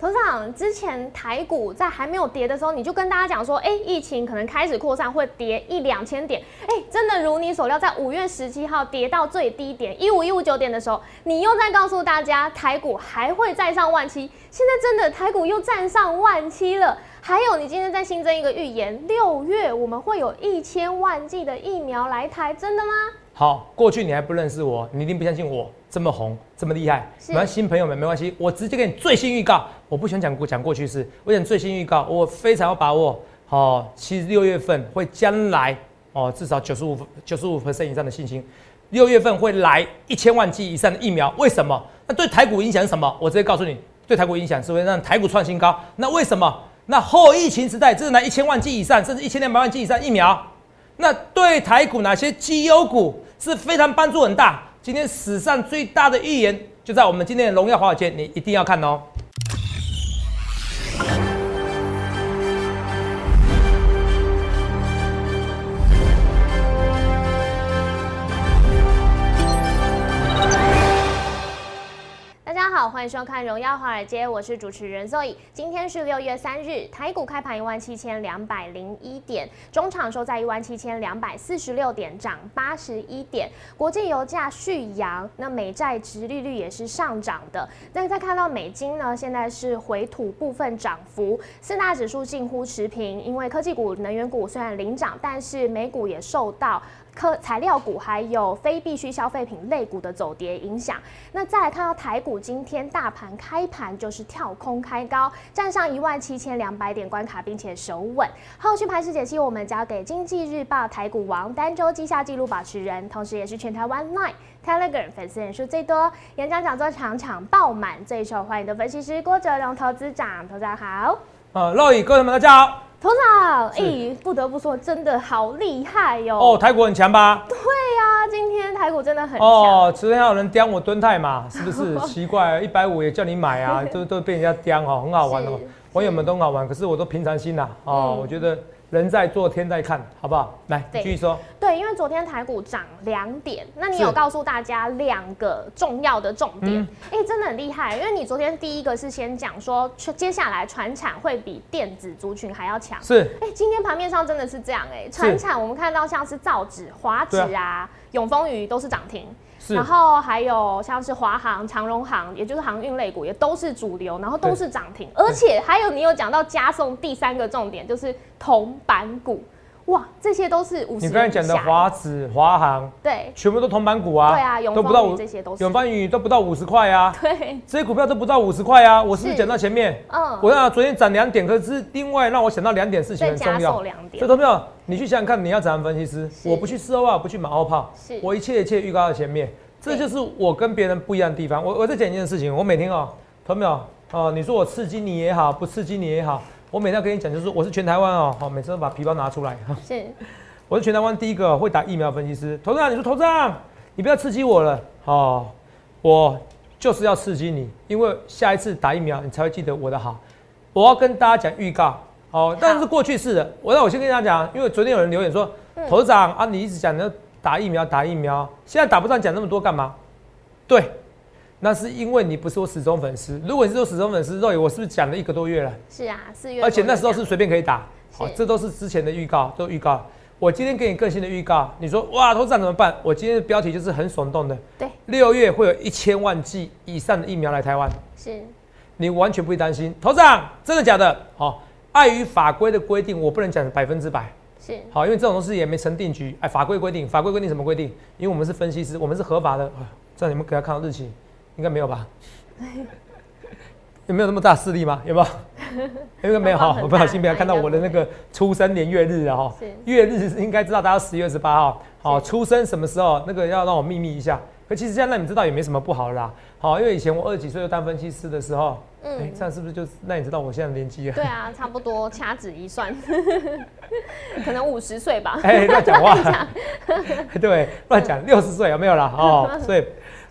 头长，之前台股在还没有跌的时候，你就跟大家讲说，哎，疫情可能开始扩散，会跌一两千点。哎，真的如你所料，在五月十七号跌到最低点一五一五九点的时候，你又在告诉大家台股还会再上万七。现在真的台股又站上万七了。还有，你今天再新增一个预言，六月我们会有一千万剂的疫苗来台，真的吗？好，过去你还不认识我，你一定不相信我这么红这么厉害。新朋友们没关系，我直接给你最新预告。我不喜欢讲过讲过去式，我讲最新预告，我非常有把握。好，其实六月份会将来哦，至少九十五九十五 percent 以上的信心，六月份会来一千万剂以上的疫苗。为什么？那对台股影响什么？我直接告诉你，对台股影响是会让台股创新高。那为什么？那后疫情时代，这是拿一千万剂以上，甚至一千两百万剂以上疫苗。那对台股哪些绩优股？是非常帮助很大。今天史上最大的预言就在我们今天的荣耀华尔街，你一定要看哦。欢迎收看《荣耀华尔街》，我是主持人 Zoe。今天是六月三日，台股开盘一万七千两百零一点，中场收在一万七千两百四十六点，涨八十一点。国际油价续扬，那美债值利率也是上涨的。那再看到美金呢，现在是回吐部分涨幅，四大指数近乎持平。因为科技股、能源股虽然领涨，但是美股也受到。科材料股还有非必需消费品类股的走跌影响。那再来看到台股，今天大盘开盘就是跳空开高，站上一万七千两百点关卡，并且守稳。后续盘势解析，我们交给经济日报台股王、单周绩效纪录保持人，同时也是全台湾 Line、Telegram 粉丝人数最多、演讲讲座场场爆满、最受欢迎的分析师郭哲龙投资长。投资长好。呃，各位各位们大家好。头长，哎，不得不说，真的好厉害哟！哦，台股很强吧？对呀，今天台股真的很强。哦，昨天还有人刁我蹲泰嘛？是不是？奇怪，一百五也叫你买啊，都都被人家刁哦，很好玩哦，网友们都很好玩，可是我都平常心呐，哦，我觉得。人在做，天在看，好不好？来，继续说。对，因为昨天台股涨两点，那你有告诉大家两个重要的重点？哎，真的很厉害，因为你昨天第一个是先讲说，接下来船产会比电子族群还要强。是。哎，今天盘面上真的是这样，哎，船产我们看到像是造纸、华纸啊、永丰鱼都是涨停。然后还有像是华航、长荣航，也就是航运类股，也都是主流，然后都是涨停，而且还有你有讲到加送第三个重点，就是铜板股，哇，这些都是五十。你刚才讲的华子、华航，对，全部都铜板股啊，对啊，永丰这些都是，永丰宇都不到五十块啊，对，这些股票都不到五十块啊，我是不是讲到前面？嗯，我讲昨天涨两点，可是另外让我想到两点事情很重要，所以投票，你去想想看，你要怎样分析师？我不去事后啊，不去马后炮，我一切一切预告在前面。这就是我跟别人不一样的地方。我我在讲一件事情，我每天哦，同没有哦，你说我刺激你也好，不刺激你也好，我每天要跟你讲，就是我是全台湾哦，好，每次都把皮包拿出来哈。是，我是全台湾第一个会打疫苗分析师。头长，你说头长，你不要刺激我了，哦，我就是要刺激你，因为下一次打疫苗你才会记得我的好。我要跟大家讲预告，哦，但是过去式的。我让我先跟大家讲，因为昨天有人留言说，头长啊，你一直讲要。打疫苗，打疫苗，现在打不上，讲那么多干嘛？对，那是因为你不是我始终粉丝。如果你是我始终粉丝，肉我是不是讲了一个多月了？是啊，四月。而且那时候是随便可以打，好，这都是之前的预告，都预告。我今天给你更新的预告，你说哇，头长怎么办？我今天的标题就是很耸动的，对，六月会有一千万剂以上的疫苗来台湾，是，你完全不会担心。头长，真的假的？好，碍于法规的规定，我不能讲百分之百。是好，因为这种东西也没成定局。哎，法规规定，法规规定什么规定？因为我们是分析师，我们是合法的。这样你们给他看到日期，应该没有吧？有没有那么大势力吗？有没有？应该没有哈。我不小心被他看到我的那个出生年月日了哈。月日应该知道，大家十月十八号。好，出生什么时候？那个要让我秘密一下。可其实现在让你知道也没什么不好啦。好，因为以前我二十几岁就当分析师的时候，嗯，这样是不是就那你知道我现在年纪啊？对啊，差不多掐指一算，可能五十岁吧。哎，乱讲话。对，乱讲，六十岁有没有啦？哦，所以，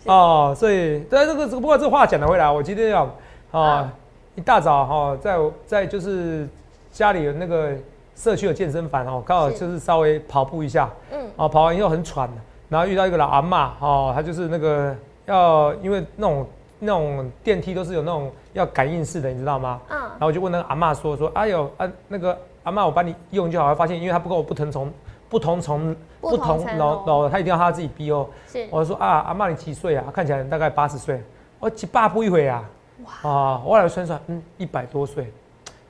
哦，所以，对这个这个，不过这话讲得回来，我今天要啊，一大早哈，在在就是家里有那个社区的健身房哦，刚好就是稍微跑步一下，嗯，啊，跑完以后很喘。然后遇到一个老阿妈，哦，她就是那个要因为那种那种电梯都是有那种要感应式的，你知道吗？嗯。然后我就问那个阿妈说说，哎呦啊，那个阿妈，我帮你用就好。发现因为她不跟我不同层不同层不同楼楼，他一定要他自己逼哦。是。我说啊，阿妈你几岁啊？看起来大概八十岁。我几爸不一回啊。哇。啊，我来算算，嗯，一百多岁。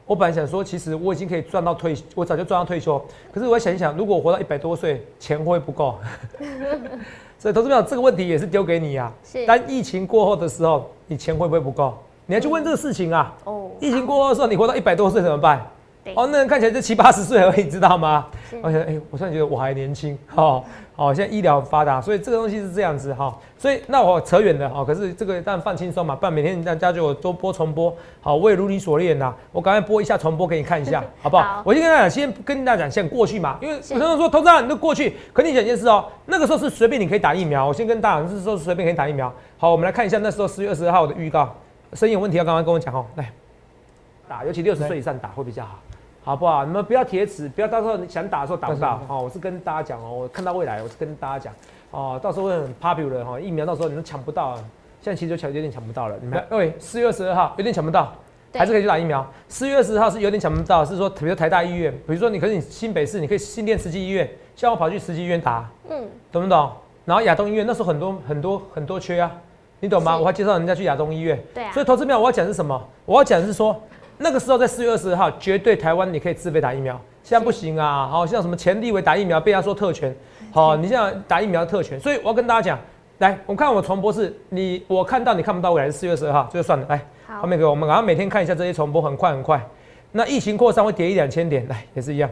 我本来想说，其实我已经可以赚到退，我早就赚到退休。可是我想一想，如果我活到一百多岁，钱会不会不够？所以投资朋友，这个问题也是丢给你啊。是。当疫情过后的时候，你钱会不会不够？你要去问这个事情啊。哦。疫情过后的时候，你活到一百多岁怎么办？哦，那人看起来就七八十岁而已，知道吗？而且，哎，我突然觉得我还年轻，哦，哦，现在医疗发达，所以这个东西是这样子哈。所以那我扯远了哈。可是这个但放轻松嘛，不然每天大家就多播重播。好，我也如你所愿呐，我赶快播一下重播给你看一下，好不好？我先跟大家讲，先跟大家讲，先过去嘛，因为有人说投资你都过去，可你讲一件事哦，那个时候是随便你可以打疫苗。我先跟大家讲，是说随便可以打疫苗。好，我们来看一下那时候十月二十二号的预告，声音有问题要刚刚跟我讲哦，来打，尤其六十岁以上打会比较好。好不好？你们不要铁齿，不要到时候你想打的时候打不到。哦，我是跟大家讲哦，我看到未来，我是跟大家讲哦，到时候会很 popular 哈，疫苗到时候你们抢不到，现在其实就抢有点抢不到了。你们各位，四月二十二号有点抢不到，还是可以去打疫苗。四月二十号是有点抢不到，是说比如台大医院，比如说你可是你新北市，你可以新店慈济医院，像我跑去慈济医院打，嗯，懂不懂？然后亚东医院那时候很多很多很多缺啊，你懂吗？我还介绍人家去亚东医院，对啊。所以投资票我要讲是什么？我要讲是说。那个时候在四月二十号，绝对台湾你可以自费打疫苗，现在不行啊！好像什么前立委打疫苗被他说特权，好，你现在打疫苗特权，所以我要跟大家讲，来，我看我重播是，你我看到你看不到未来是四月二十二号，这就算了。来，后面给我们，然后每天看一下这些重播，很快很快。那疫情扩散会跌一两千点，来也是一样。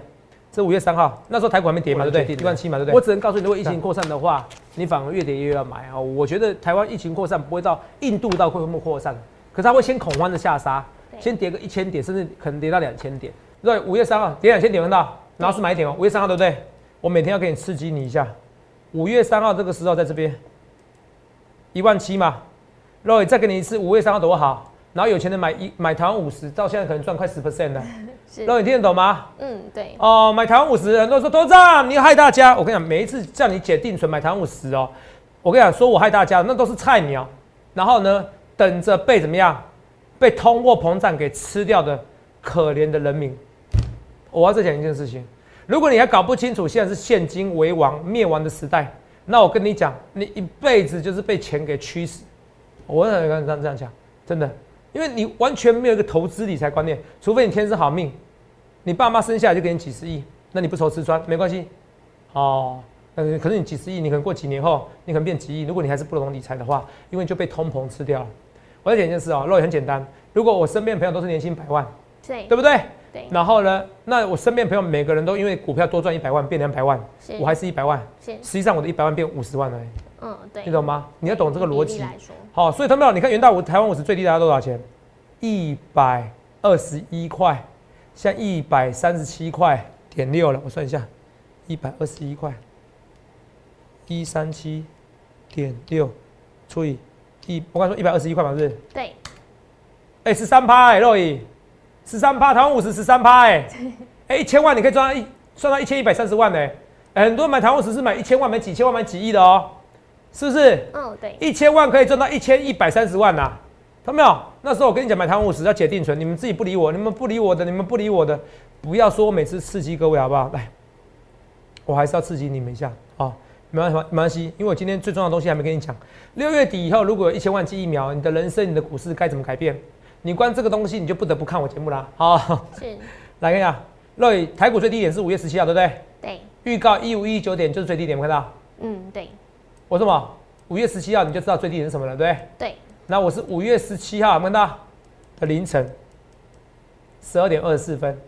这五月三号，那时候台股还没跌嘛，对不对？一万七嘛，对不对？我只能告诉你，如果疫情扩散的话，你反而越跌越要买啊！我觉得台湾疫情扩散不会到印度到会不会扩散，可是它会先恐慌的下杀。先跌个一千点，甚至可能跌到两千点。对，五月三号跌两千点，看到，然后是买点哦。五月三号对不对？我每天要给你刺激你一下。五月三号这个时候在这边，一万七嘛。Roy 再给你一次，五月三号多好。然后有钱人买一买台湾五十，到现在可能赚快十 percent 了。Roy 你听得懂吗？嗯，对。哦，买台湾五十，很多人说多涨，你害大家。我跟你讲，每一次叫你解定存买台湾五十哦，我跟你讲，说我害大家，那都是菜鸟。然后呢，等着被怎么样？被通货膨胀给吃掉的可怜的人民，我要再讲一件事情：如果你还搞不清楚现在是现金为王、灭亡的时代，那我跟你讲，你一辈子就是被钱给驱死。我很这样这样讲，真的，因为你完全没有一个投资理财观念，除非你天生好命，你爸妈生下来就给你几十亿，那你不愁吃穿没关系。哦，嗯，可是你几十亿，你可能过几年后，你可能变几亿。如果你还是不懂理财的话，因为就被通膨吃掉了。我再讲一件事哦，肉也很简单。如果我身边朋友都是年薪百万，对，对不对？对。然后呢，那我身边朋友每个人都因为股票多赚一百万变两百万，我还是一百万，实际上我的一百万变五十万了。嗯，对。你懂吗？你要懂这个逻辑。好，所以他们你看元大我台湾五十最低大家多少钱？一百二十一块，现在一百三十七块点六了。我算一下，一百二十一块，一三七点六除以。一，我刚说一百二十一块嘛，是不是？对。哎，十三趴哎，肉乙，十三趴，台湾五十十三趴哎，哎，一千万你可以赚到一，赚到一千一百三十万呢。很多人买台湾五十是买一千万，买几千万，买几亿的哦，是不是？嗯，对。一千万可以赚到一千一百三十万呐，看到没有？那时候我跟你讲买台湾五十要解定存，你们自己不理我，你们不理我的，你们不理我的，不要说我每次刺激各位好不好？来，我还是要刺激你们一下啊。没关系，没关系，因为我今天最重要的东西还没跟你讲。六月底以后，如果有一千万剂疫苗，你的人生、你的股市该怎么改变？你关这个东西，你就不得不看我节目啦。好，是，来看一下，瑞台股最低点是五月十七号，对不对？对。预告一五一九点就是最低点，看到？嗯，对。我说么？五月十七号你就知道最低点是什么了，对不对？对。那我是五月十七号，看到？的凌晨十二点二十四分，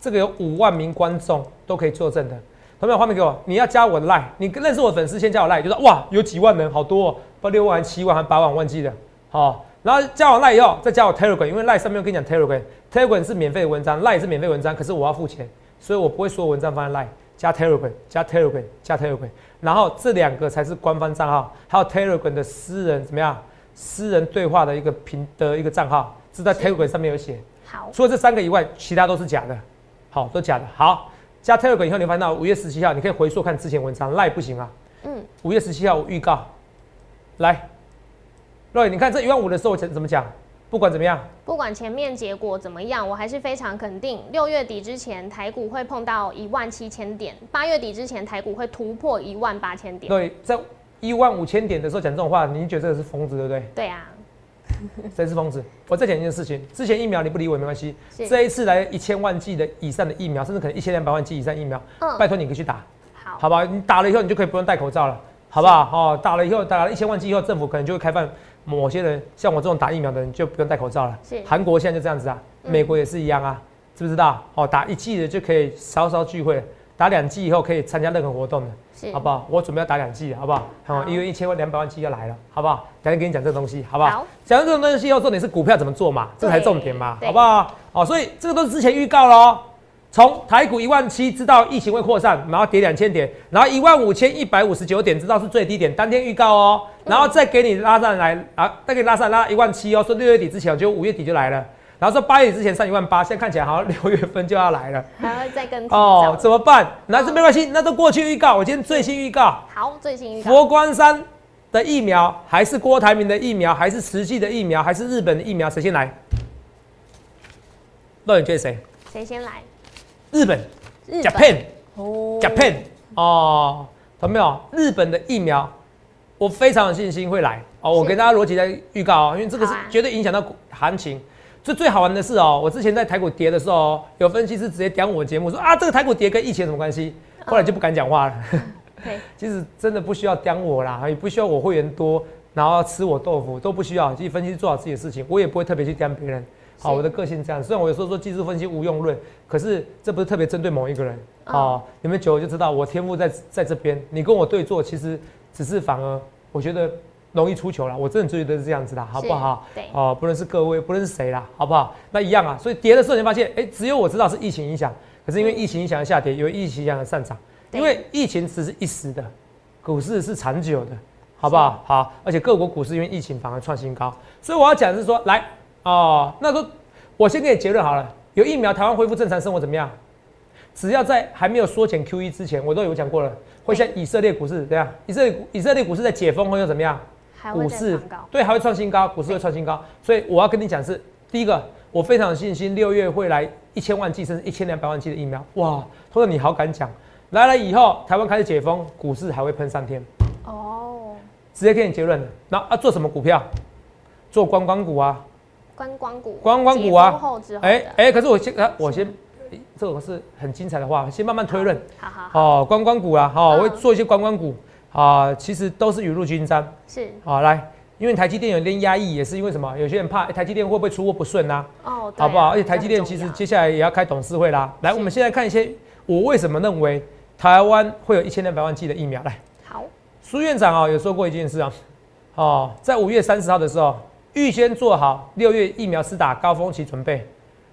这个有五万名观众都可以作证的。有没有画面给我？你要加我的 line，你认识我的粉丝先加我 line，就说哇，有几万人，好多，哦，不六万、七万还八万，忘记了。好，然后加完 line 以后，再加我 telegram，因为 line 上面我跟你讲 telegram，telegram 是免费的文章，line 是免费文章，可是我要付钱，所以我不会所有文章放在 line，加 telegram，加 telegram，加 telegram，然后这两个才是官方账号，还有 telegram 的私人怎么样？私人对话的一个平的一个账号，是在 telegram 上面有写。好，除了这三个以外，其他都是假的。好，都假的。好。加 Telegram 以后，你发现到五月十七号，你可以回溯看之前文章，赖不行啊。嗯。五月十七号我预告，来对，你看这一万五的时候，我怎怎么讲？不管怎么样，不管前面结果怎么样，我还是非常肯定，六月底之前台股会碰到一万七千点，八月底之前台股会突破一万八千点。对，在一万五千点的时候讲这种话，你觉得这个是疯子，对不对？对啊，谁是疯子？我再讲一件事情，之前疫苗你不理我也没关系，这一次来一千万剂的以上的疫苗，甚至可能一千两百万剂以上疫苗，嗯，拜托你可以去打，好，好吧？你打了以后，你就可以不用戴口罩了，好不好？哦，打了以后，打了一千万剂以后，政府可能就会开放。某些人像我这种打疫苗的人就不用戴口罩了。是，韩国现在就这样子啊，美国也是一样啊，知不知道？哦，打一剂的就可以稍稍聚会，打两季以后可以参加任何活动的，好不好？我准备要打两季，好不好？好，因为一千万两百万剂要来了，好不好？等下给你讲这个东西，好不好？好，讲这种东西要重点是股票怎么做嘛，这才重点嘛，好不好？哦，所以这个都是之前预告喽。从台股一万七知道疫情会扩散，然后跌两千点，然后一万五千一百五十九点知道是最低点，当天预告哦，然后再给你拉上来啊，再给你拉上拉一万七哦，说六月底之前就五月底就来了，然后说八月之前上一万八，现在看起来好像六月份就要来了，还会再跟哦，怎么办？那这没关系，那都过去预告，我今天最新预告，好，最新预告，佛光山的疫苗还是郭台铭的疫苗，还是慈济的疫苗，还是日本的疫苗，谁先来？那你觉得谁？谁先来？日本。Japan，哦，Japan，哦，懂没有？日本的疫苗，我非常有信心会来哦。我给大家逻辑在预告哦，因为这个是绝对影响到行情。最最好玩的是哦，我之前在台股跌的时候，有分析师直接点我节目说啊，这个台股跌跟疫情有什么关系？后来就不敢讲话了。其实真的不需要刁我啦，也不需要我会员多，然后吃我豆腐都不需要。其实分析师做好自己的事情，我也不会特别去刁别人。好，我的个性这样。虽然我有时候说技术分析无用论，可是这不是特别针对某一个人。哦，你们久了就知道我天赋在在这边。你跟我对坐，其实只是反而我觉得容易出球了。我真的觉得是这样子的，好不好？对。哦，不论是各位，不论是谁啦，好不好？那一样啊。所以跌的时候，你发现，哎，只有我知道是疫情影响。可是因为疫情影响的下跌，有疫情影响的上涨。因为疫情只是一时的，股市是长久的，好不好？好。而且各国股市因为疫情反而创新高。所以我要讲的是说，来。哦，那个，我先给你结论好了。有疫苗，台湾恢复正常生活怎么样？只要在还没有缩减 Q E 之前，我都有讲过了，会像以色列股市这样。以色列以色列股市在解封后又怎么样？股市对，还会创新高，股市会创新高。所以我要跟你讲是，第一个，我非常有信心，六月会来一千万剂甚至一千两百万剂的疫苗。哇，他说你好敢讲，来了以后，台湾开始解封，股市还会喷上天。哦，直接给你结论。那啊，做什么股票？做观光股啊。观光股，观光股啊，哎哎，可是我先，我先，这种是很精彩的话，先慢慢推论。好好好，观光股啊，好，我会做一些观光股啊，其实都是雨露均沾。是，好来，因为台积电有点压抑，也是因为什么？有些人怕台积电会不会出货不顺呐？哦，好不好？而且台积电其实接下来也要开董事会啦。来，我们现在看一些，我为什么认为台湾会有一千两百万剂的疫苗？来，好，苏院长啊，有说过一件事啊，哦，在五月三十号的时候。预先做好六月疫苗施打高峰期准备。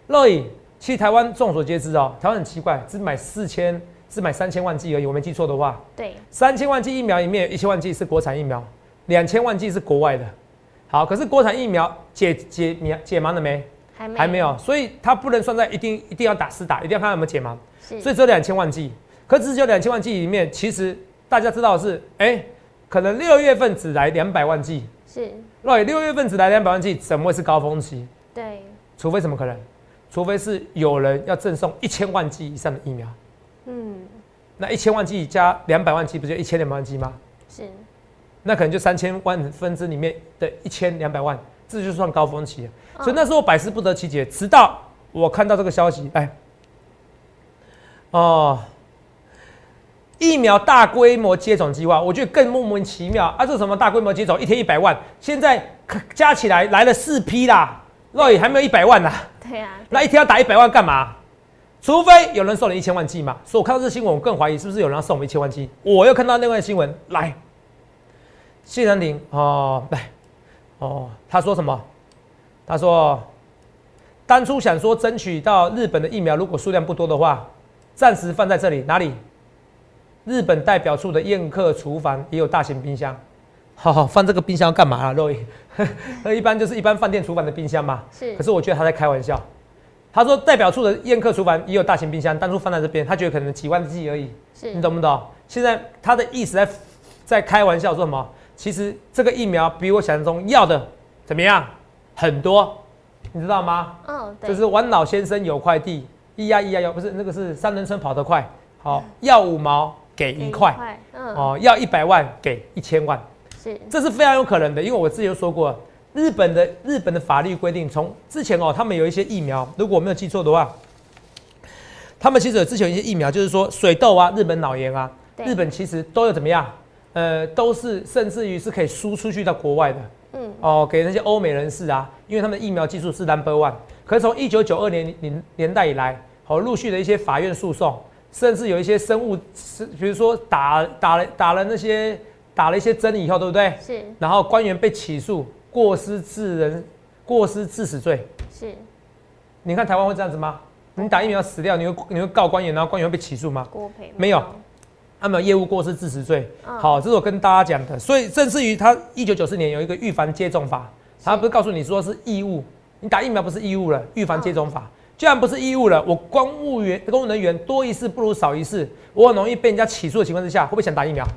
乐意，其实台湾众所皆知哦，台湾很奇怪，只买四千，只买三千万剂而已。我没记错的话，对，三千万剂疫苗里面有，一千万剂是国产疫苗，两千万剂是国外的。好，可是国产疫苗解解解解盲了没？还没，还没有，所以它不能算在一定一定要打施打，一定要看有没有解盲。所以只有两千万剂。可是只有两千万剂里面，其实大家知道是，哎，可能六月份只来两百万剂。是。对，六月份只来两百万剂，怎么会是高峰期？对，除非什么可能？除非是有人要赠送一千万剂以上的疫苗。嗯，那一千万剂加两百万剂，不就一千两百万剂吗？是，那可能就三千万分之里面的一千两百万，这就算高峰期。所以那时候百思不得其解，直到我看到这个消息，哎，哦。疫苗大规模接种计划，我觉得更莫名其妙啊！这什么大规模接种，一天一百万，现在加起来来了四批啦，那也还没有一百万呢。对啊，那一天要打一百万干嘛？除非有人送你一千万剂嘛。所以我看到这新闻，我更怀疑是不是有人要送我们一千万剂。我又看到另外新闻，来，谢长廷哦，来，哦，他说什么？他说，当初想说争取到日本的疫苗，如果数量不多的话，暂时放在这里，哪里？日本代表处的宴客厨房也有大型冰箱，好好放这个冰箱干嘛啊？肉伊，那 一般就是一般饭店厨房的冰箱嘛。是。可是我觉得他在开玩笑。他说代表处的宴客厨房也有大型冰箱，当初放在这边，他觉得可能几万 G 而已。是。你懂不懂？现在他的意思在在开玩笑说什么？其实这个疫苗比我想象中要的怎么样？很多，你知道吗？嗯，对。就是王老先生有块地，一呀一呀要不是那个是三轮车跑得快，好要五毛给一块，嗯，哦要一百万给一千万，是，这是非常有可能的，因为我之前说过，日本的日本的法律规定，从之前哦，他们有一些疫苗，如果我没有记错的话。他们其实有之前有一些疫苗，就是说水痘啊、日本脑炎啊，日本其实都有怎么样？呃，都是甚至于是可以输出去到国外的。嗯，哦，给那些欧美人士啊，因为他们的疫苗技术是 number one。可是从一九九二年年年代以来，好陆续的一些法院诉讼，甚至有一些生物，是比如说打打了打了那些打了一些针以后，对不对？是。然后官员被起诉过失致人过失致死罪。是。你看台湾会这样子吗？你打疫苗死掉，你会你会告官员，然后官员会被起诉吗？没有，他没有业务过失致死罪。好，这是我跟大家讲的。所以，甚至于他一九九四年有一个预防接种法，他不是告诉你说是义务，你打疫苗不是义务了。预防接种法既然不是义务了，我公务员、公务人员多一事不如少一事，我很容易被人家起诉的情况之下，会不会想打疫苗？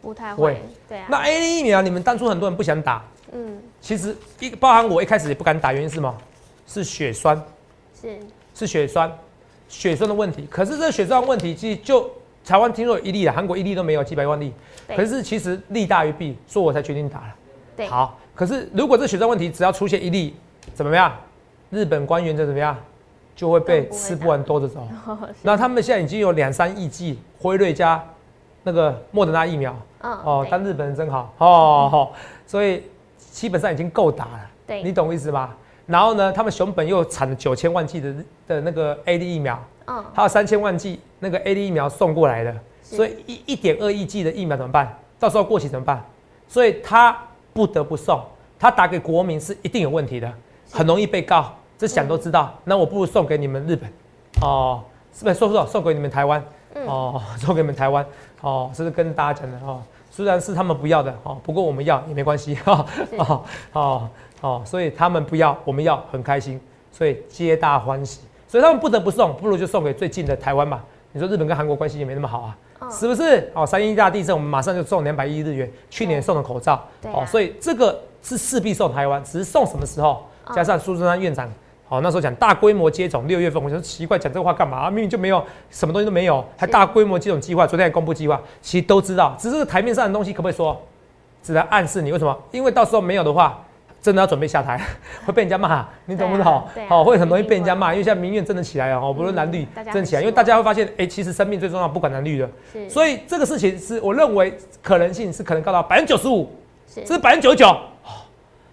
不太会。对啊。那 A D 疫苗，你们当初很多人不想打。嗯。其实一包含我一开始也不敢打，原因是什么？是血栓。是。是血栓，血栓的问题。可是这个血栓问题，其实就台湾听说有一例了，韩国一例都没有，几百万例。可是其实利大于弊，所以我才决定打了。对。好，可是如果这血栓问题只要出现一例，怎么样？日本官员就怎么样？就会被吃不完兜着走。那他们现在已经有两三亿剂辉瑞加那个莫德纳疫苗。哦。当日本人真好。哦。好。所以基本上已经够打了。对。你懂我意思吧？然后呢，他们熊本又产了九千万剂的的那个 A D 疫苗，嗯，还有三千万剂那个 A D 疫苗送过来的，所以一一点二亿剂的疫苗怎么办？到时候过期怎么办？所以他不得不送，他打给国民是一定有问题的，很容易被告，这想都知道。那我不如送给你们日本，哦，是不是？送送 送给你们台湾，哦，送给你们台湾，哦，这是跟大家讲的哦。虽然是他们不要的，哦，不过我们要也没关系，哈，哦，哦。哦，所以他们不要，我们要很开心，所以皆大欢喜，所以他们不得不送，不如就送给最近的台湾吧。你说日本跟韩国关系也没那么好啊，是不是？哦，三一大地震，我们马上就送两百亿日元，去年送的口罩，哦，所以这个是势必送台湾，只是送什么时候？加上苏贞昌院长，好，那时候讲大规模接种，六月份，我觉得奇怪，讲这个话干嘛？明明就没有什么东西都没有，还大规模接种计划，昨天还公布计划，其实都知道，只是台面上的东西可不可以说？只能暗示你为什么？因为到时候没有的话。真的要准备下台，会被人家骂，你懂不懂？好，会很容易被人家骂，因为现在民怨真的起来了哦，不论男女真的起来，因为大家会发现，哎，其实生命最重要，不管男女的。所以这个事情是我认为可能性是可能高到百分之九十五，是百分之九十九。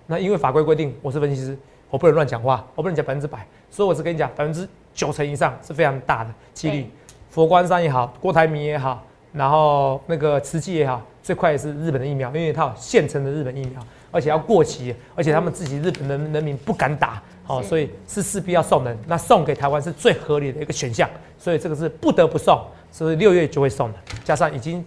那因为法规规定，我是分析师，我不能乱讲话，我不能讲百分之百，所以我是跟你讲百分之九成以上是非常大的几率。佛光山也好，郭台铭也好，然后那个慈济也好，最快也是日本的疫苗，因为它有现成的日本疫苗。而且要过期，而且他们自己日本人人民不敢打，好，所以是势必要送人。那送给台湾是最合理的一个选项，所以这个是不得不送，所以六月就会送的。加上已经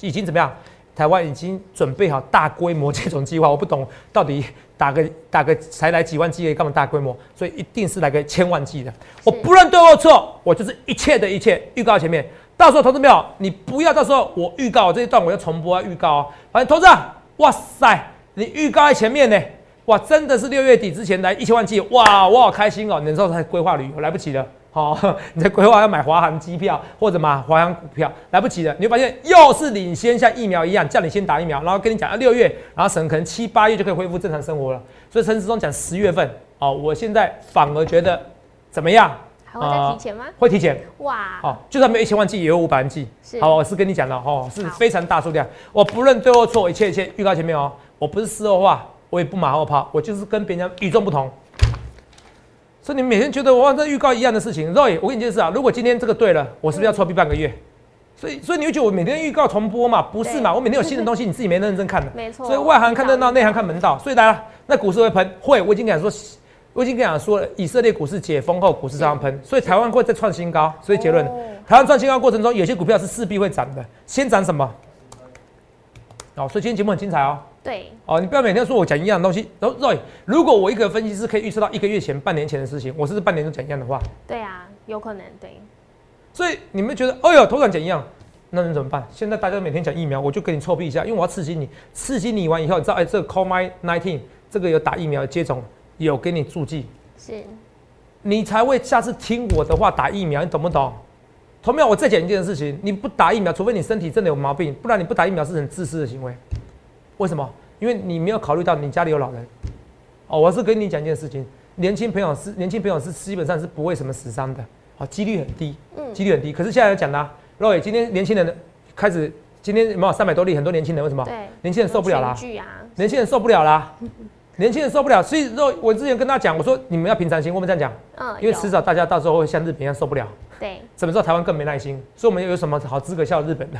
已经怎么样，台湾已经准备好大规模这种计划。我不懂到底打个打个才来几万剂，干嘛大规模？所以一定是来个千万剂的。我不论对或错，我就是一切的一切预告前面。到时候投资没有？你不要到时候我预告这一段我要重播啊预告啊。反正投资，哇塞！你预告在前面呢，哇，真的是六月底之前来一千万剂，哇，我好开心哦！你时候在规划旅游来不及了，好，你在规划要买华航机票或者买华航股票来不及了，你会发现又是领先，像疫苗一样叫你先打疫苗，然后跟你讲啊六月，然后省可能七八月就可以恢复正常生活了。所以陈时中讲十月份，哦，我现在反而觉得怎么样？还会再提前吗？会提前。哇，哦，就算没有一千万剂，也有五百万剂。好，我是跟你讲的哦，是非常大数量。我不论对或错，一切一切预告前面哦。我不是事后话，我也不马后炮，我就是跟别人与众不同。所以你每天觉得我在预告一样的事情，Roy，我跟你解释啊，如果今天这个对了，我是不是要错闭半个月？所以，所以你会觉得我每天预告重播嘛？不是嘛？我每天有新的东西，你自己没认真看的。没错。所以外行看热闹，内行看门道。所以大家，那股市会喷，会。我已经跟你说，我已经跟你说了，以色列股市解封后，股市这样喷，所以台湾会再创新高。所以结论，台湾创新高过程中，有些股票是势必会涨的。先涨什么？哦，所以今天节目很精彩哦。对，哦，你不要每天说我讲一样的东西。然后，Roy，如果我一个分析师可以预测到一个月前、半年前的事情，我是不是半年都讲一样的话？对啊，有可能对。所以你们觉得，哎呦，头涨讲一样，那能怎么办？现在大家每天讲疫苗，我就给你臭屁一下，因为我要刺激你，刺激你完以后，你知道，哎，这个 COVID nineteen 这个有打疫苗接种，有给你注记，是，你才会下次听我的话打疫苗，你懂不懂？同样，我再讲一件事情，你不打疫苗，除非你身体真的有毛病，不然你不打疫苗是很自私的行为。为什么？因为你没有考虑到你家里有老人。哦，我是跟你讲一件事情，年轻朋友是年轻朋友是基本上是不会什么死伤的，好，几率很低，嗯，几率很低。可是现在要讲呢，若伟今天年轻人开始，今天有没有三百多例？很多年轻人为什么？对，年轻人受不了啦，年轻人受不了啦，年轻人受不了。所以若我之前跟他讲，我说你们要平常心，我们这样讲，嗯，因为迟早大家到时候会像日本一样受不了。对，怎么知道台湾更没耐心？所以我们有什么好资格笑日本的？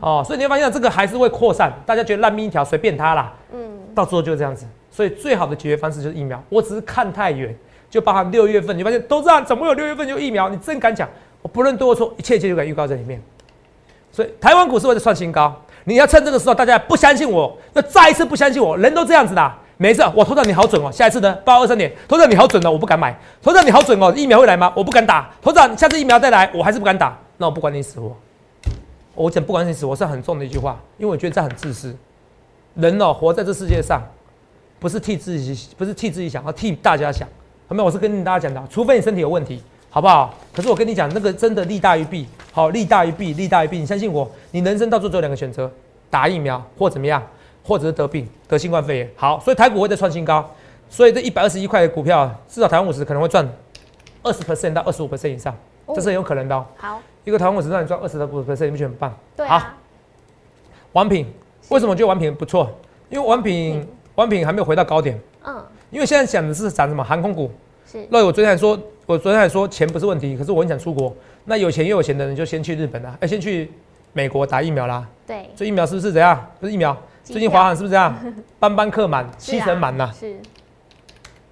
哦，所以你会发现这个还是会扩散，大家觉得烂命一条，随便他啦。嗯，到时候就是这样子。所以最好的解决方式就是疫苗。我只是看太远，就包含六月份，你发现都这样，怎么有六月份就疫苗？你真敢讲？我不论对或错，一切一切就敢预告在里面。所以台湾股市会创新高，你要趁这个时候，大家不相信我，要再一次不相信我，人都这样子的。没事，我投到你好准哦。下一次呢，八二三点，投到你好准哦，我不敢买。投到你好准哦，疫苗会来吗？我不敢打。投到下次疫苗再来，我还是不敢打。那我不管你死活。我讲不管你死活是很重的一句话，因为我觉得这很自私。人哦，活在这世界上，不是替自己，不是替自己想，要替大家想。后面我是跟大家讲的，除非你身体有问题，好不好？可是我跟你讲，那个真的利大于弊，好，利大于弊，利大于弊。你相信我，你人生到最后只有两个选择：打疫苗或怎么样。或者是得病得新冠肺炎，好，所以台股会再创新高，所以这一百二十一块的股票，至少台湾五十可能会赚二十 percent 到二十五 percent 以上，这是很有可能的。哦好，一个台湾五十让你赚二十到五十 percent，你不觉得很棒？对好，王品为什么觉得王品不错？因为王品王品还没有回到高点。嗯。因为现在讲的是涨什么航空股。是。那我昨天还说，我昨天还说钱不是问题，可是我很想出国。那有钱又有钱的人就先去日本啦，哎，先去美国打疫苗啦。对。这疫苗是不是怎样？不是疫苗。最近华航是不是这样？班班客满，七成满呐。是。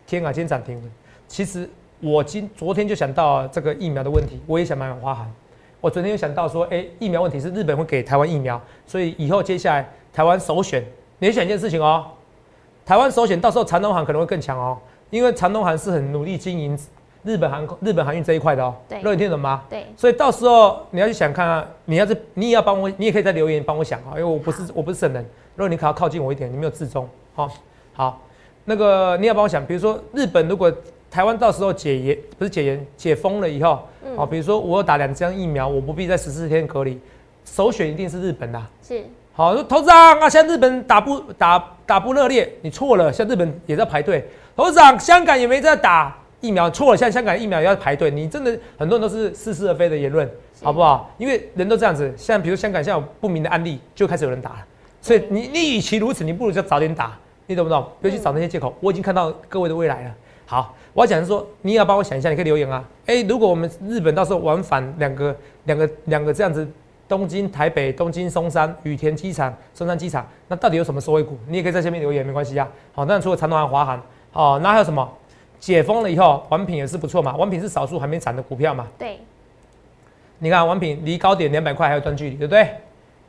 天啊，今天涨停。其实我今昨天就想到这个疫苗的问题，我也想买华航。我昨天又想到说，哎，疫苗问题是日本会给台湾疫苗，所以以后接下来台湾首选，你想一件事情哦，台湾首选到时候长东航可能会更强哦，因为长东航是很努力经营日本航空、日本航运这一块的哦。对。乐你听懂吗？对。所以到时候你要去想看啊，你要是你也要帮我，你也可以在留言帮我想啊，因为我不是我不是圣人。如果你可要靠近我一点，你没有自重，好，好，那个你要帮我想，比如说日本如果台湾到时候解严，不是解严，解封了以后，哦，比如说我打两针疫苗，我不必在十四天隔离，首选一定是日本的，是，好，说头长啊，像日本打不打打不热烈，你错了，像日本也在排队，头长香港也没在打疫苗，错了，像香港疫苗也要排队，你真的很多人都是似是而非的言论，好不好？因为人都这样子，像比如香港现在有不明的案例，就开始有人打了。所以你你与其如此，你不如就早点打，你懂不懂？不要去找那些借口。我已经看到各位的未来了。好，我要讲是说，你也要帮我想一下，你可以留言啊。哎，如果我们日本到时候往返两个两个两个这样子，东京、台北、东京、松山、羽田机场、松山机场，那到底有什么收尾股？你也可以在下面留言，没关系啊。好，那除了长隆航、华航，哦，那还有什么？解封了以后，王品也是不错嘛。王品是少数还没涨的股票嘛。对。你看王品离高点两百块还有段距离，对不对？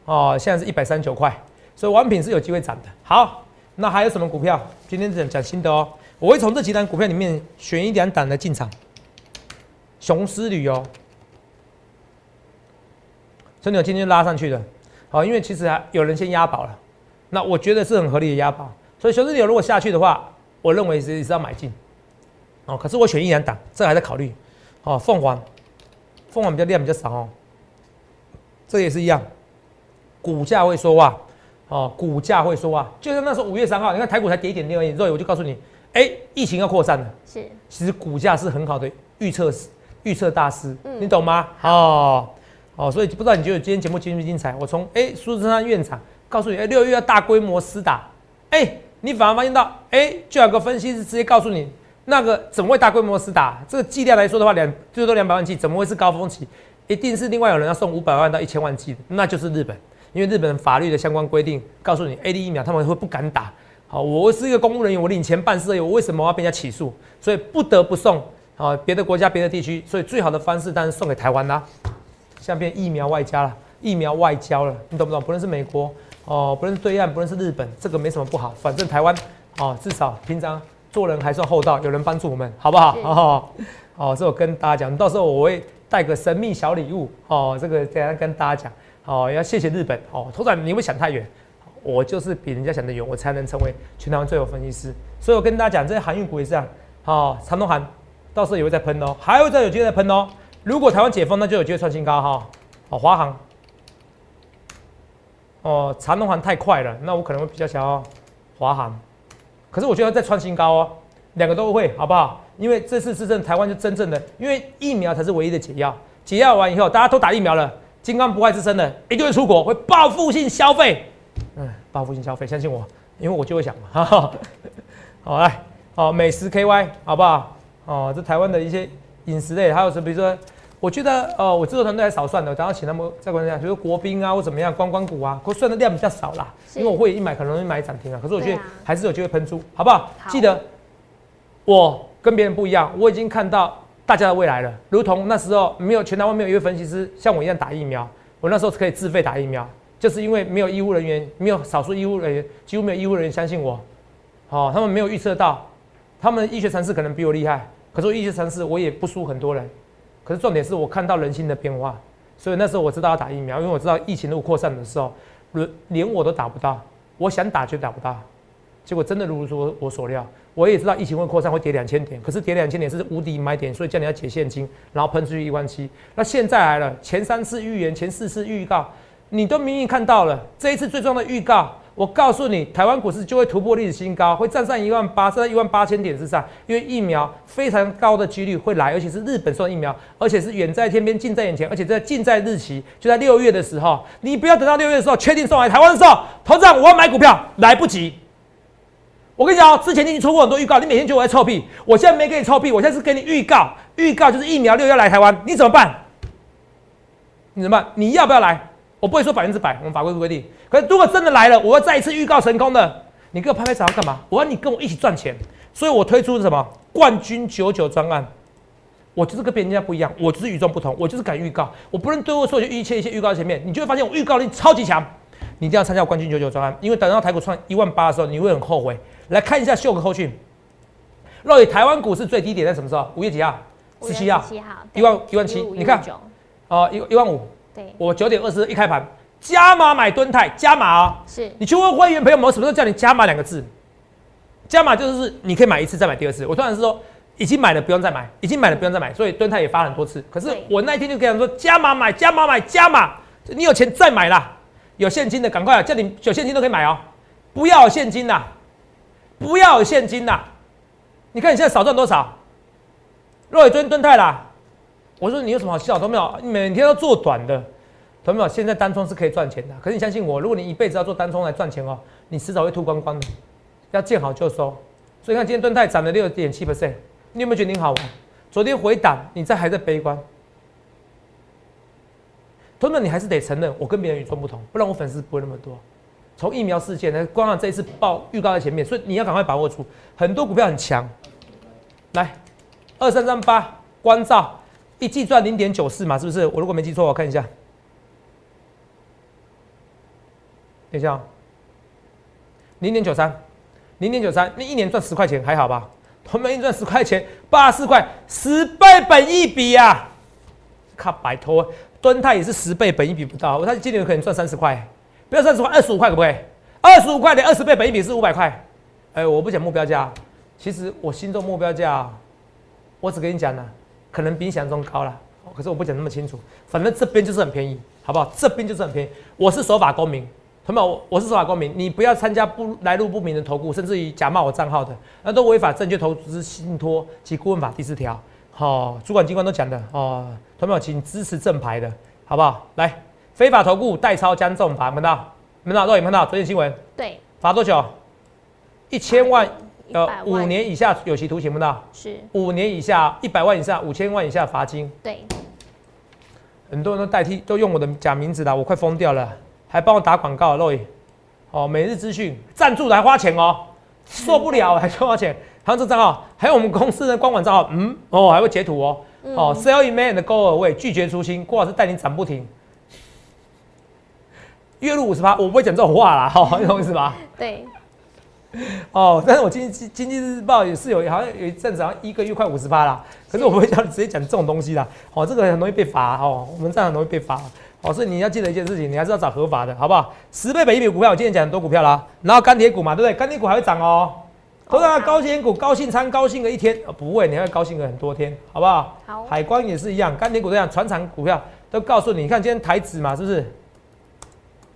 哦，现在是一百三十九块。所以王品是有机会涨的。好，那还有什么股票？今天讲讲新的哦。我会从这几单股票里面选一两档的进场。雄狮旅游，真的今天拉上去的。好，因为其实还有人先押宝了，那我觉得是很合理的押宝。所以雄狮旅游如果下去的话，我认为是是要买进。哦，可是我选一两档，这还在考虑。哦，凤凰，凤凰比较量比较少哦。这也是一样，股价会说话。哦，股价会说话，就像那时候五月三号，你看台股才跌一点六而已，之后我就告诉你，哎，疫情要扩散了。是，其实股价是很好的预测师，预测大师，你懂吗？哦，哦，所以不知道你觉得今天节目精不精彩？我从哎苏志山院长告诉你，哎六月要大规模施打，哎，你反而发现到，哎，就有个分析师直接告诉你，那个怎么会大规模施打？这个剂量来说的话，两最多两百万剂，怎么会是高峰期？一定是另外有人要送五百万到一千万剂的，那就是日本。因为日本法律的相关规定告诉你，A D 疫苗他们会不敢打。好，我是一个公务人员，我领钱办事，我为什么要被人家起诉？所以不得不送。好，别的国家、别的地区，所以最好的方式当然送给台湾啦。现在变疫苗外交了，疫苗外交了，你懂不懂？不论是美国哦，不论是对岸，不论是日本，这个没什么不好。反正台湾哦，至少平常做人还算厚道，有人帮助我们，好不好？好好，哦，这我跟大家讲，到时候我会带个神秘小礼物哦，这个等下跟大家讲。哦，要谢谢日本哦。头仔，你会想太远，我就是比人家想的远，我才能成为全台湾最有分析师。所以我跟大家讲，这些航运股也是这样。好，长东航到时候也会再喷哦，还会再有机会再喷哦。如果台湾解封，那就有机会创新高哈。好，华航。哦，长东航太快了，那我可能会比较想要华航。可是我觉得再创新高哦，两个都会，好不好？因为这次是真台湾就真正的，因为疫苗才是唯一的解药。解药完以后，大家都打疫苗了，金刚不坏之身的一定会出国，会报复性消费。嗯，报复性消费，相信我，因为我就会想嘛。好来，好美食 KY，好不好？哦，这台湾的一些饮食类，还有什么？比如说，我觉得，呃，我制作团队还少算的，等下请他们再观察，比如国宾啊，或怎么样，观光股啊，可算的量比较少啦。因为我会一买可能会买涨停啊，可是我觉得还是有机会喷出，好不好？记得我。跟别人不一样，我已经看到大家的未来了。如同那时候没有全台湾没有一位分析师像我一样打疫苗，我那时候可以自费打疫苗，就是因为没有医护人员，没有少数医护人员，几乎没有医护人员相信我。好，他们没有预测到，他们医学常识可能比我厉害，可是我医学常识我也不输很多人。可是重点是我看到人心的变化，所以那时候我知道要打疫苗，因为我知道疫情如果扩散的时候，连我都打不到，我想打却打不到。结果真的如说我所料。我也知道疫情会扩散，会跌两千点，可是跌两千点是无敌买点，所以叫你要解现金，然后喷出去一万七。那现在来了，前三次预言，前四次预告，你都明明看到了。这一次最重要的预告，我告诉你，台湾股市就会突破历史新高，会站上一万八，站在一万八千点之上，因为疫苗非常高的几率会来，而且是日本送疫苗，而且是远在天边，近在眼前，而且在近在日期，就在六月的时候，你不要等到六月的时候确定送来台湾的时候，头长我要买股票来不及。我跟你讲，之前你已经出过很多预告，你每天就我在臭屁。我现在没给你臭屁，我现在是给你预告，预告就是疫苗六要来台湾，你怎么办？你怎么办？你要不要来？我不会说百分之百，我们法规规定。可是如果真的来了，我要再一次预告成功的，你给我拍拍手要干嘛？我要你跟我一起赚钱，所以我推出什么冠军九九专案。我就是跟别人家不一样，我就是与众不同，我就是敢预告，我不能对我说就一切一切预告在前面，你就会发现我预告力超级强。你一定要参加冠军九九专案，因为等到台股创一万八的时候，你会很后悔。来看一下秀个后讯。若以台湾股市最低点在什么时候？五月几号？十七号。一万一万七，你看，哦，一一万五。对。我九点二十一开盘，加码买吨泰，加码哦。是。你去问会员朋友们，我什么时候叫你加码两个字？加码就是你可以买一次再买第二次。我突然是说，已经买了不用再买，已经买了不用再买，所以吨泰也发很多次。可是我那一天就跟他说，加码买，加码买，加码，你有钱再买啦。有现金的赶快啊，叫你有现金都可以买哦，不要有现金呐。不要有现金啦！你看你现在少赚多少？若伟尊蹲泰啦，我说你有什么好笑？都没有，你每天都做短的，同没有？现在单冲是可以赚钱的，可是你相信我，如果你一辈子要做单冲来赚钱哦，你迟早会吐光光的。要见好就收，所以看今天蹲泰涨了六点七 percent，你有没有觉得你好玩？昨天回档，你在还在悲观？同志们，你还是得承认，我跟别人与众不同，不然我粉丝不会那么多。从疫苗事件呢，光看这一次报预告在前面，所以你要赶快把握住。很多股票很强，来二三三八关照一季赚零点九四嘛，是不是？我如果没记错，我看一下，等一下，零点九三，零点九三，那一年赚十块钱还好吧？同们一赚十块钱，八十块，十倍本一比呀！靠，拜托，敦泰也是十倍本一比不到，我他今年可能赚三十块。不要三十块，二十五块可不可以？二十五块的二十倍，本一比是五百块。哎，我不讲目标价，其实我心中目标价，我只跟你讲了，可能比你想象中高了。可是我不讲那么清楚，反正这边就是很便宜，好不好？这边就是很便宜。我是守法公民，同学们，我是守法公民，你不要参加不来路不明的投顾，甚至于假冒我账号的，那都违法证券投资信托及顾问法第四条。好，主管机关都讲的哦，同学们，请支持正牌的，好不好？来。非法投顾代抄将重罚，看到？看到？都有看到？昨天新闻？对。罚多久？一千万，呃，五年以下有期徒刑，看到？是。五年以下一百万以下五千万以下罚金。对。很多人都代替，都用我的假名字啦，我快疯掉了，还帮我打广告，肉眼。哦，每日资讯赞助还花钱哦，受不了，还花钱。还有这账号，还有我们公司的官网账号，嗯，哦，还会截图哦。哦，sell man 的 go away，拒绝出清，郭老师带你涨不停。月入五十八，我不会讲这种话啦，哈，你懂我意思吧？对。哦，但是我经经经济日报也是有，好像有一阵子好像一个月快五十八啦。可是我不会叫你直接讲这种东西啦，哦，这个很容易被罚，哦，我们这样很容易被罚。哦，所以你要记得一件事情，你还是要找合法的，好不好？十倍本一比股票，我今天讲很多股票啦，然后钢铁股嘛，对不对？钢铁股还会涨哦。同样高兴股，高兴仓高兴个一天，不会，你会高兴个很多天，好不好？好。海关也是一样，钢铁股这样，船厂股票都告诉你，你看今天台指嘛，是不是？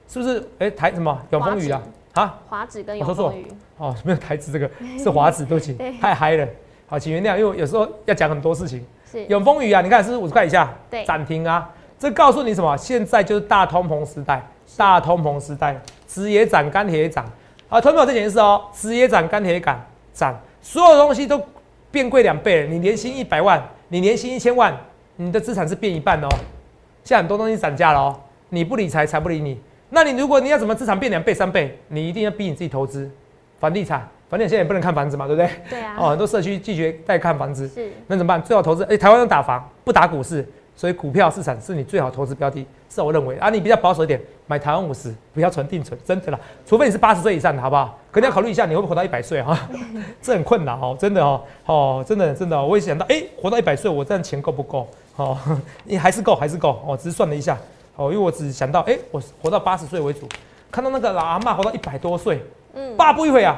是不是？哎，台什么？永丰宇啊？啊？华子跟永丰宇。哦，没有台子这个，是华子，对不起，太嗨了。好，请原谅，因为有时候要讲很多事情。是。永丰宇啊，你看是不是五十块以下？对。涨停啊，这告诉你什么？现在就是大通膨时代，大通膨时代，纸也涨，钢铁也涨。啊，同学们，这件事哦，纸也涨，钢铁也涨，涨，所有东西都变贵两倍了。你年薪一百万，你年薪一千万，你的资产是变一半哦。现在很多东西涨价了哦，你不理财，财不理你。那你如果你要怎么资产变两倍、三倍，你一定要逼你自己投资房地产。房地产现在也不能看房子嘛，对不对？对啊。哦，很多社区拒绝带看房子，是。那怎么办？最好投资。哎，台湾人打房，不打股市。所以股票市场是你最好投资标的，是我认为啊，你比较保守一点，买台湾五十，不要存定存，真的啦，除非你是八十岁以上的，好不好？可能要考虑一下，你会不会活到一百岁哈？这很困难哦，真的哦，哦，真的真的，我也想到，哎，活到一百岁，我这样钱够不够？哦，你还是够，还是够哦，只是算了一下，哦，因为我只想到，哎，我活到八十岁为主，看到那个老阿妈活到一百多岁，嗯，爸不一会啊，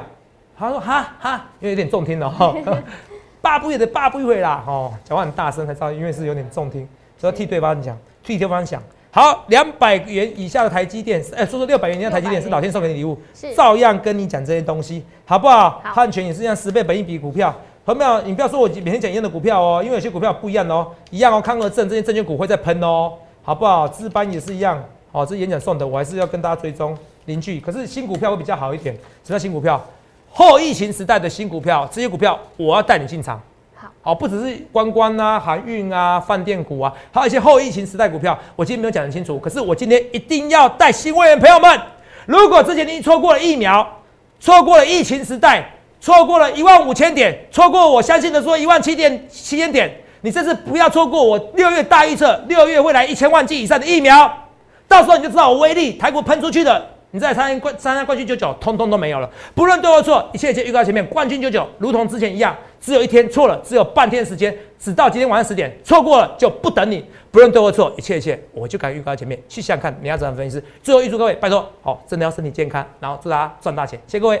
他说哈哈，因为有点重听了哈，爸不也得爸不一会啦，哦，讲话很大声才知道，因为是有点重听。要替对方讲，替对方想。好，两百元以下的台积电，哎，说说六百元以下台积电是老天送给你礼物，是照样跟你讲这些东西，好不好？汉权也是这样，十倍本一笔股票，有没有？你不要说我每天讲一样的股票哦，因为有些股票不一样哦，一样哦。康和正这些证券股会在喷哦，好不好？资班也是一样，哦，这演讲送的，我还是要跟大家追踪邻居。可是新股票会比较好一点，什么叫新股票？后疫情时代的新股票，这些股票我要带你进场。好，不只是观光啊、航运啊、饭店股啊，还有一些后疫情时代股票，我今天没有讲得清楚。可是我今天一定要带新会员朋友们，如果之前你错过了疫苗，错过了疫情时代，错过了一万五千点，错过我相信的说一万七点七千点，你这次不要错过我六月大预测，六月会来一千万剂以上的疫苗，到时候你就知道我威力，台股喷出去的。你在参加冠参加冠军九九，通通都没有了。不论对或错，一切一切预告前面，冠军九九如同之前一样，只有一天错了，只有半天时间，只到今天晚上十点，错过了就不等你。不论对或错，一切一切，我就敢预告前面，去想看，你要怎样分析。最后预祝各位，拜托，好，真的要身体健康，然后祝大家赚大钱，谢谢各位。